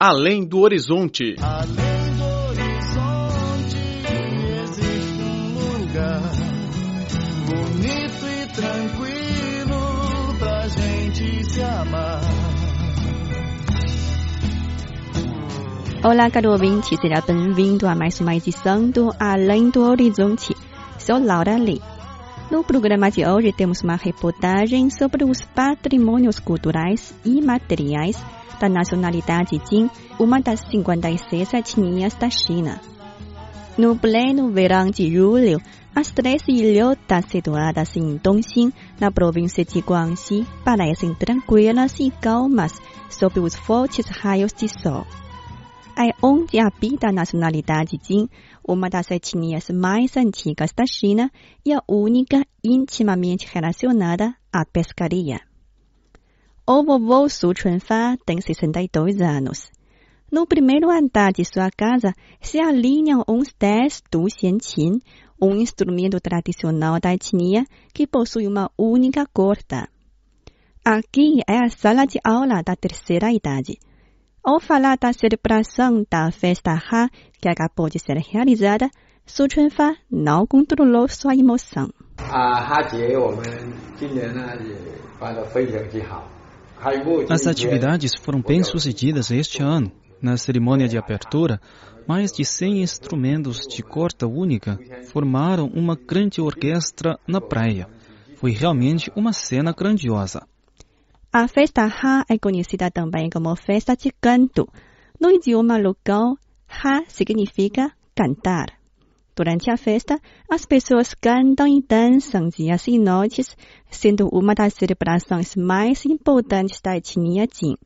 Além do Horizonte. Além do horizonte existe um lugar bonito e tranquilo pra gente se amar. Olá, caro ouvinte, seja bem-vindo a mais uma edição do Além do Horizonte. Sou Laura Lee. No programa de hoje temos uma reportagem sobre os patrimônios culturais e materiais da nacionalidade Jin, uma das 56 etnias da China. No pleno verão de julho, as três ilhotas situadas em Dongxing, na província de Guangxi, parecem tranquilas e calmas sob os fortes raios de sol. É onde habita a nacionalidade Jin, uma das etnias mais antigas da China e a única intimamente relacionada à pescaria. O vovô Su Chunfa tem 62 anos. No primeiro andar de sua casa se alinham uns 10 du xianqin, um instrumento tradicional da etnia que possui uma única corda. Aqui é a sala de aula da terceira idade. Ao falar da celebração da festa Ha, que é acabou de ser realizada, Su Chunfa não controlou sua emoção. As atividades foram bem sucedidas este ano. Na cerimônia de abertura, mais de 100 instrumentos de corda única formaram uma grande orquestra na praia. Foi realmente uma cena grandiosa. A festa Ha é conhecida também como festa de canto. No idioma local, Ha significa cantar. Durante a festa, as pessoas cantam e dançam dias e noites, sendo uma das celebrações mais importantes da etnia Jin.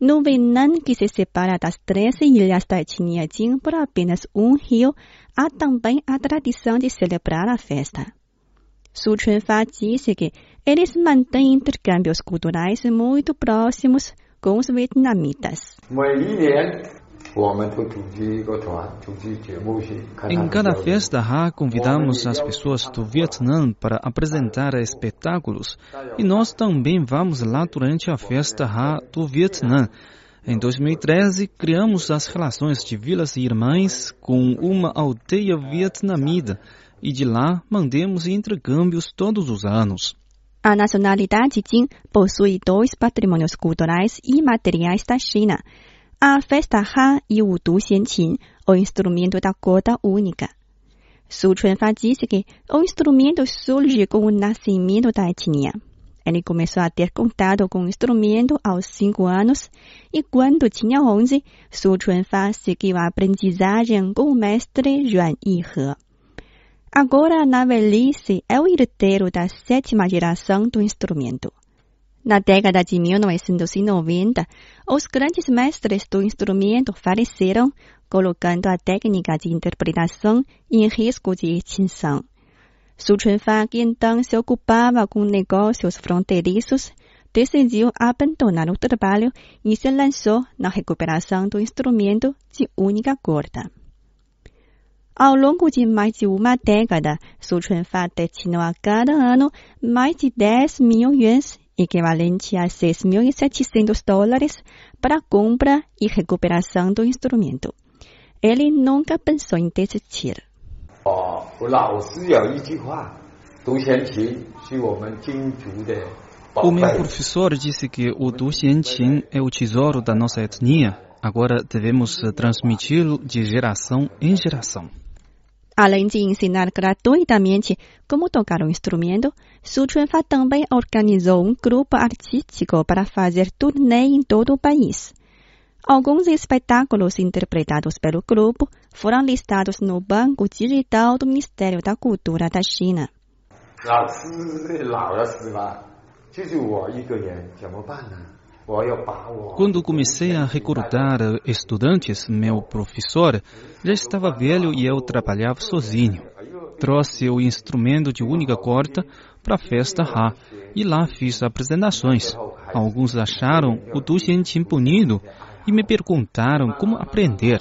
No Vietnã, que se separa das três ilhas da etnia Jin por apenas um rio, há também a tradição de celebrar a festa. Suchenfa disse que eles mantêm intercâmbios culturais muito próximos com os vietnamitas. Em cada festa Ra convidamos as pessoas do Vietnã para apresentar espetáculos e nós também vamos lá durante a festa Ra do Vietnã. Em 2013, criamos as relações de vilas irmãs com uma aldeia vietnamita e de lá mandemos intercâmbios todos os anos. A nacionalidade Jin possui dois patrimônios culturais e materiais da China. A festa Ha e o Du Xianqin, o instrumento da corda única. Su Chunfa disse que o instrumento surge com o nascimento da etnia. Ele começou a ter contato com o instrumento aos cinco anos e quando tinha 11, Su Chunfa seguiu a aprendizagem com o mestre Yuan Yihe. Agora, na velhice, é o herdeiro da sétima geração do instrumento. Na década de 1990, os grandes mestres do instrumento faleceram, colocando a técnica de interpretação em risco de extinção. Su Chunfa, que então se ocupava com negócios fronteiriços, decidiu abandonar o trabalho e se lançou na recuperação do instrumento de única corda. Ao longo de mais de uma década, Suchunfa destinou a cada ano mais de 10 mil yuans, equivalente a 6.700 dólares, para a compra e recuperação do instrumento. Ele nunca pensou em desistir. Oh, o meu professor disse que o Du Xianqin é o tesouro da nossa etnia. Agora devemos transmiti-lo de geração em geração. Além de ensinar gratuitamente como tocar o instrumento, Su Chunfa também organizou um grupo artístico para fazer turnê em todo o país. Alguns espetáculos interpretados pelo grupo foram listados no Banco Digital do Ministério da Cultura da China. 老师老了死了，就是我一个人，怎么办呢？ quando comecei a recrutar estudantes, meu professor já estava velho e eu trabalhava sozinho. Trouxe o instrumento de única corda para a festa Ha e lá fiz apresentações. Alguns acharam o Duxianqin punido e me perguntaram como aprender.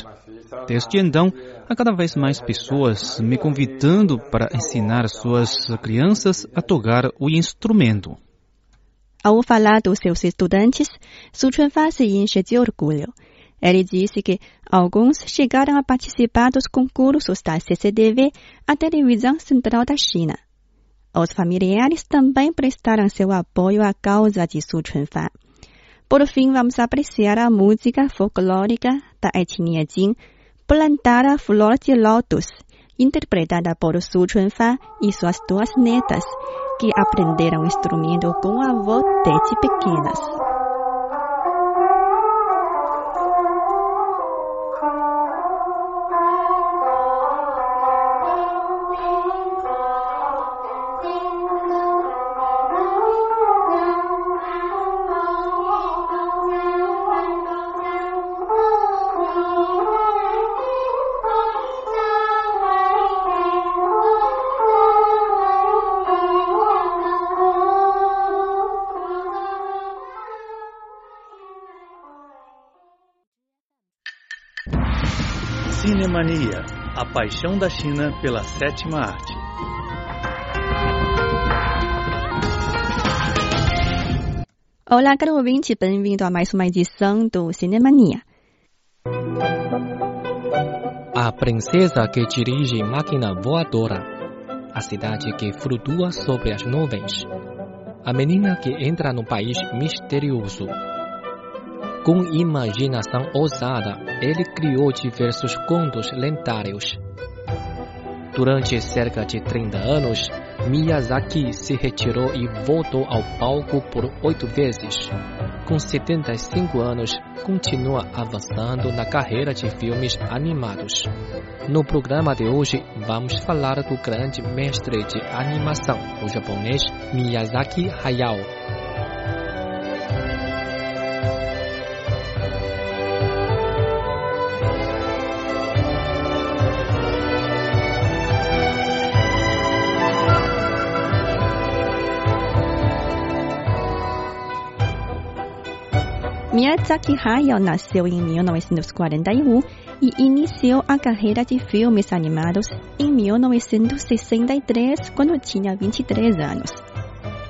Desde então, há cada vez mais pessoas me convidando para ensinar suas crianças a tocar o instrumento. Ao falar dos seus estudantes, Su Chunfa se enche de orgulho. Ele disse que alguns chegaram a participar dos concursos da CCTV, a televisão central da China. Os familiares também prestaram seu apoio à causa de Su Chunfa. Por fim, vamos apreciar a música folclórica da etnia Jin, Plantar a Flor de Lótus, interpretada por Su Chunfa e suas duas netas, que aprenderam instrumento com a avó desde pequenas. Cinemania, a paixão da China pela sétima arte. Olá, caro ouvinte, bem-vindo a mais uma edição do Cinemania. A princesa que dirige máquina voadora. A cidade que flutua sobre as nuvens. A menina que entra no país misterioso. Com imaginação ousada, ele criou diversos contos lendários. Durante cerca de 30 anos, Miyazaki se retirou e voltou ao palco por oito vezes. Com 75 anos, continua avançando na carreira de filmes animados. No programa de hoje, vamos falar do grande mestre de animação, o japonês Miyazaki Hayao. Miyazaki Hayao nasceu em 1941 e iniciou a carreira de filmes animados em 1963, quando tinha 23 anos.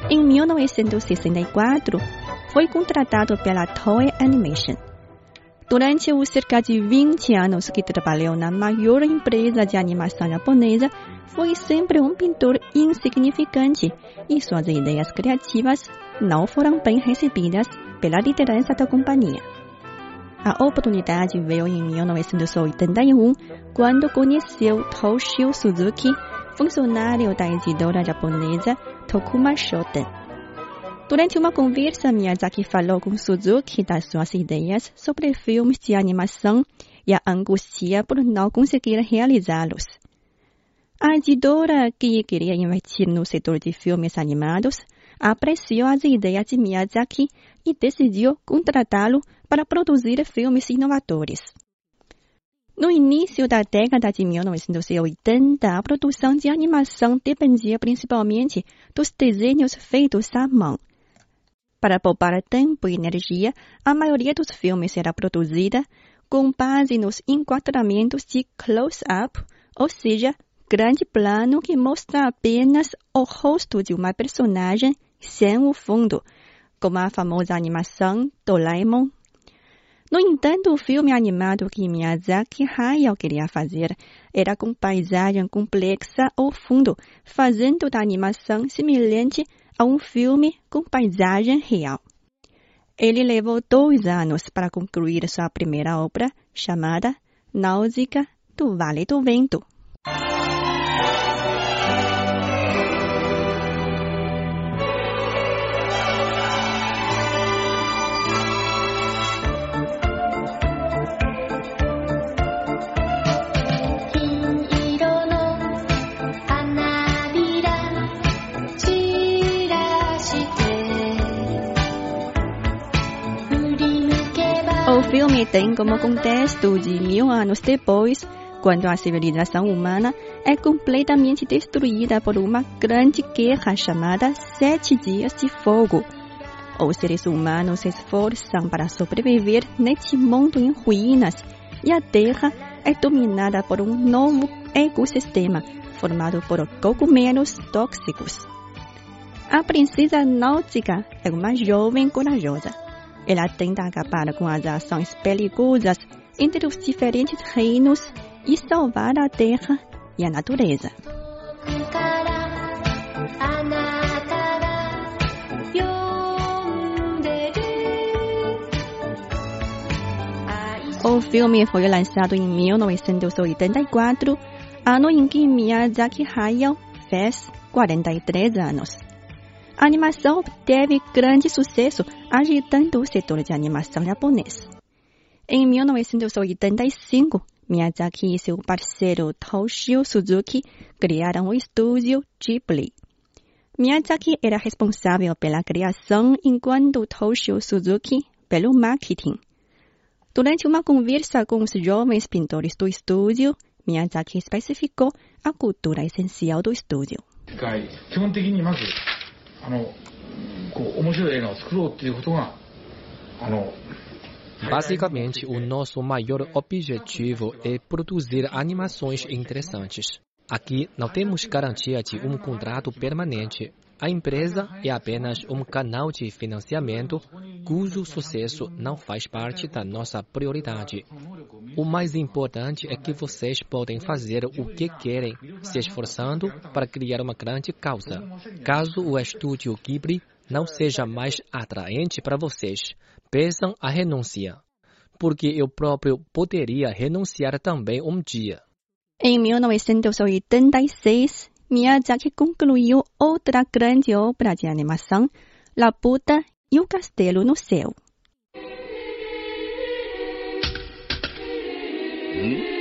Em 1964, foi contratado pela Toei Animation. Durante os cerca de 20 anos que trabalhou na maior empresa de animação japonesa, foi sempre um pintor insignificante e suas ideias criativas não foram bem recebidas pela liderança da companhia. A oportunidade veio em 1981, quando conheceu Toshio Suzuki, funcionário da editora japonesa Tokuma Shoten. Durante uma conversa, Miyazaki falou com Suzuki das suas ideias sobre filmes de animação e a angústia por não conseguir realizá-los. A editora, que queria investir no setor de filmes animados, apreciou as ideias de Miyazaki e decidiu contratá-lo para produzir filmes inovadores. No início da década de 1980, a produção de animação dependia principalmente dos desenhos feitos à mão. Para poupar tempo e energia, a maioria dos filmes era produzida com base nos enquadramentos de close-up, ou seja, grande plano que mostra apenas o rosto de uma personagem sem o fundo, como a famosa animação Doraemon. No entanto, o filme animado que Miyazaki Hayao queria fazer era com paisagem complexa ao fundo, fazendo da animação semelhante a um filme com paisagem real. Ele levou dois anos para concluir sua primeira obra, chamada Náusea do Vale do Vento. Filme tem como contexto de mil anos depois, quando a civilização humana é completamente destruída por uma grande guerra chamada Sete Dias de Fogo. Os seres humanos se esforçam para sobreviver neste mundo em ruínas e a Terra é dominada por um novo ecossistema formado por cogumelos tóxicos. A princesa Náutica é uma jovem corajosa Ela tenta acabar com as ações perigosas entre os diferentes reinos e salvar a terra e a natureza. O filme foi lançado em 1984, ano em que Miyazaki Hayao fez 43 anos. A animação teve grande sucesso, agitando o setor de animação japonês. Em 1985, Miyazaki e seu parceiro Toshio Suzuki criaram o estúdio Ghibli. Miyazaki era responsável pela criação, enquanto Toshio Suzuki pelo marketing. Durante uma conversa com os jovens pintores do estúdio, Miyazaki especificou a cultura essencial do estúdio. 基本的にまずあのこう面白い映画を作ろうっていうことがあの Basicamente, o nosso maior objetivo é produzir animações interessantes. Aqui não temos garantia de um contrato permanente. a empresa é apenas um canal de financiamento cujo sucesso não faz parte da nossa prioridade. O mais importante é que vocês podem fazer o que querem, se esforçando para criar uma grande causa. Caso o estúdio Ghibli não seja mais atraente para vocês, peçam a renúncia, porque eu próprio poderia renunciar também um dia. Em 1986, Miyazaki concluiu outra grande obra de animação, Laputa e o Castelo no Céu. Hum?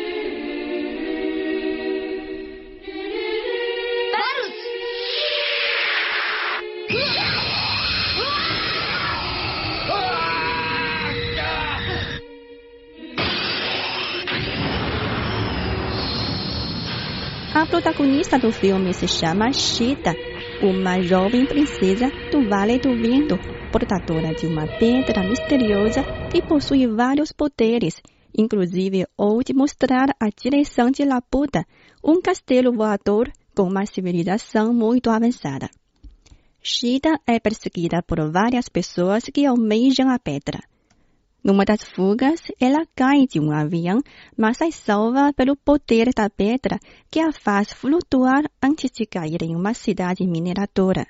Protagonista do filme se chama Shida, uma jovem princesa do Vale do Vento, portadora de uma pedra misteriosa que possui vários poderes, inclusive o de mostrar a direção de Laputa, um castelo voador com uma civilização muito avançada. Shida é perseguida por várias pessoas que almejam a pedra. Numa das fugas, ela cai de um avião, mas é salva pelo poder da pedra que a faz flutuar antes de cair em uma cidade mineradora.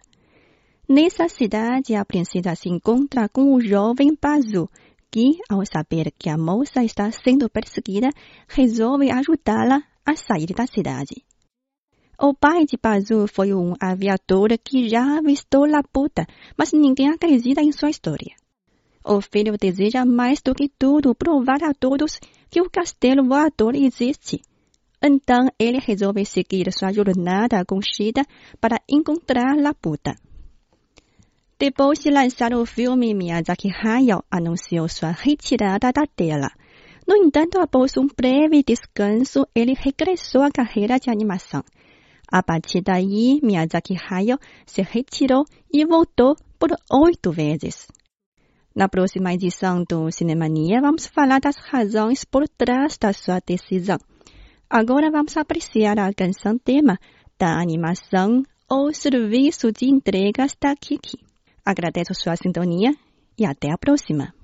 Nessa cidade, a princesa se encontra com o jovem Pazu, que, ao saber que a moça está sendo perseguida, resolve ajudá-la a sair da cidade. O pai de Pazu foi um aviador que já avistou Laputa, mas ninguém acredita em sua história. O filho deseja mais do que tudo provar a todos que o castelo voador existe. Então ele resolve seguir sua jornada com Shida para encontrar Laputa. Depois de lançar o filme, Miyazaki Hayao anunciou sua retirada da tela. No entanto, após um breve descanso, ele regressou à carreira de animação. A partir daí, Miyazaki Hayao se retirou e voltou por oito vezes. Na próxima edição do Cinemania, vamos falar das razões por trás da sua decisão. Agora vamos apreciar a canção tema da animação ou serviço de entregas da Kiki. Agradeço sua sintonia e até a próxima.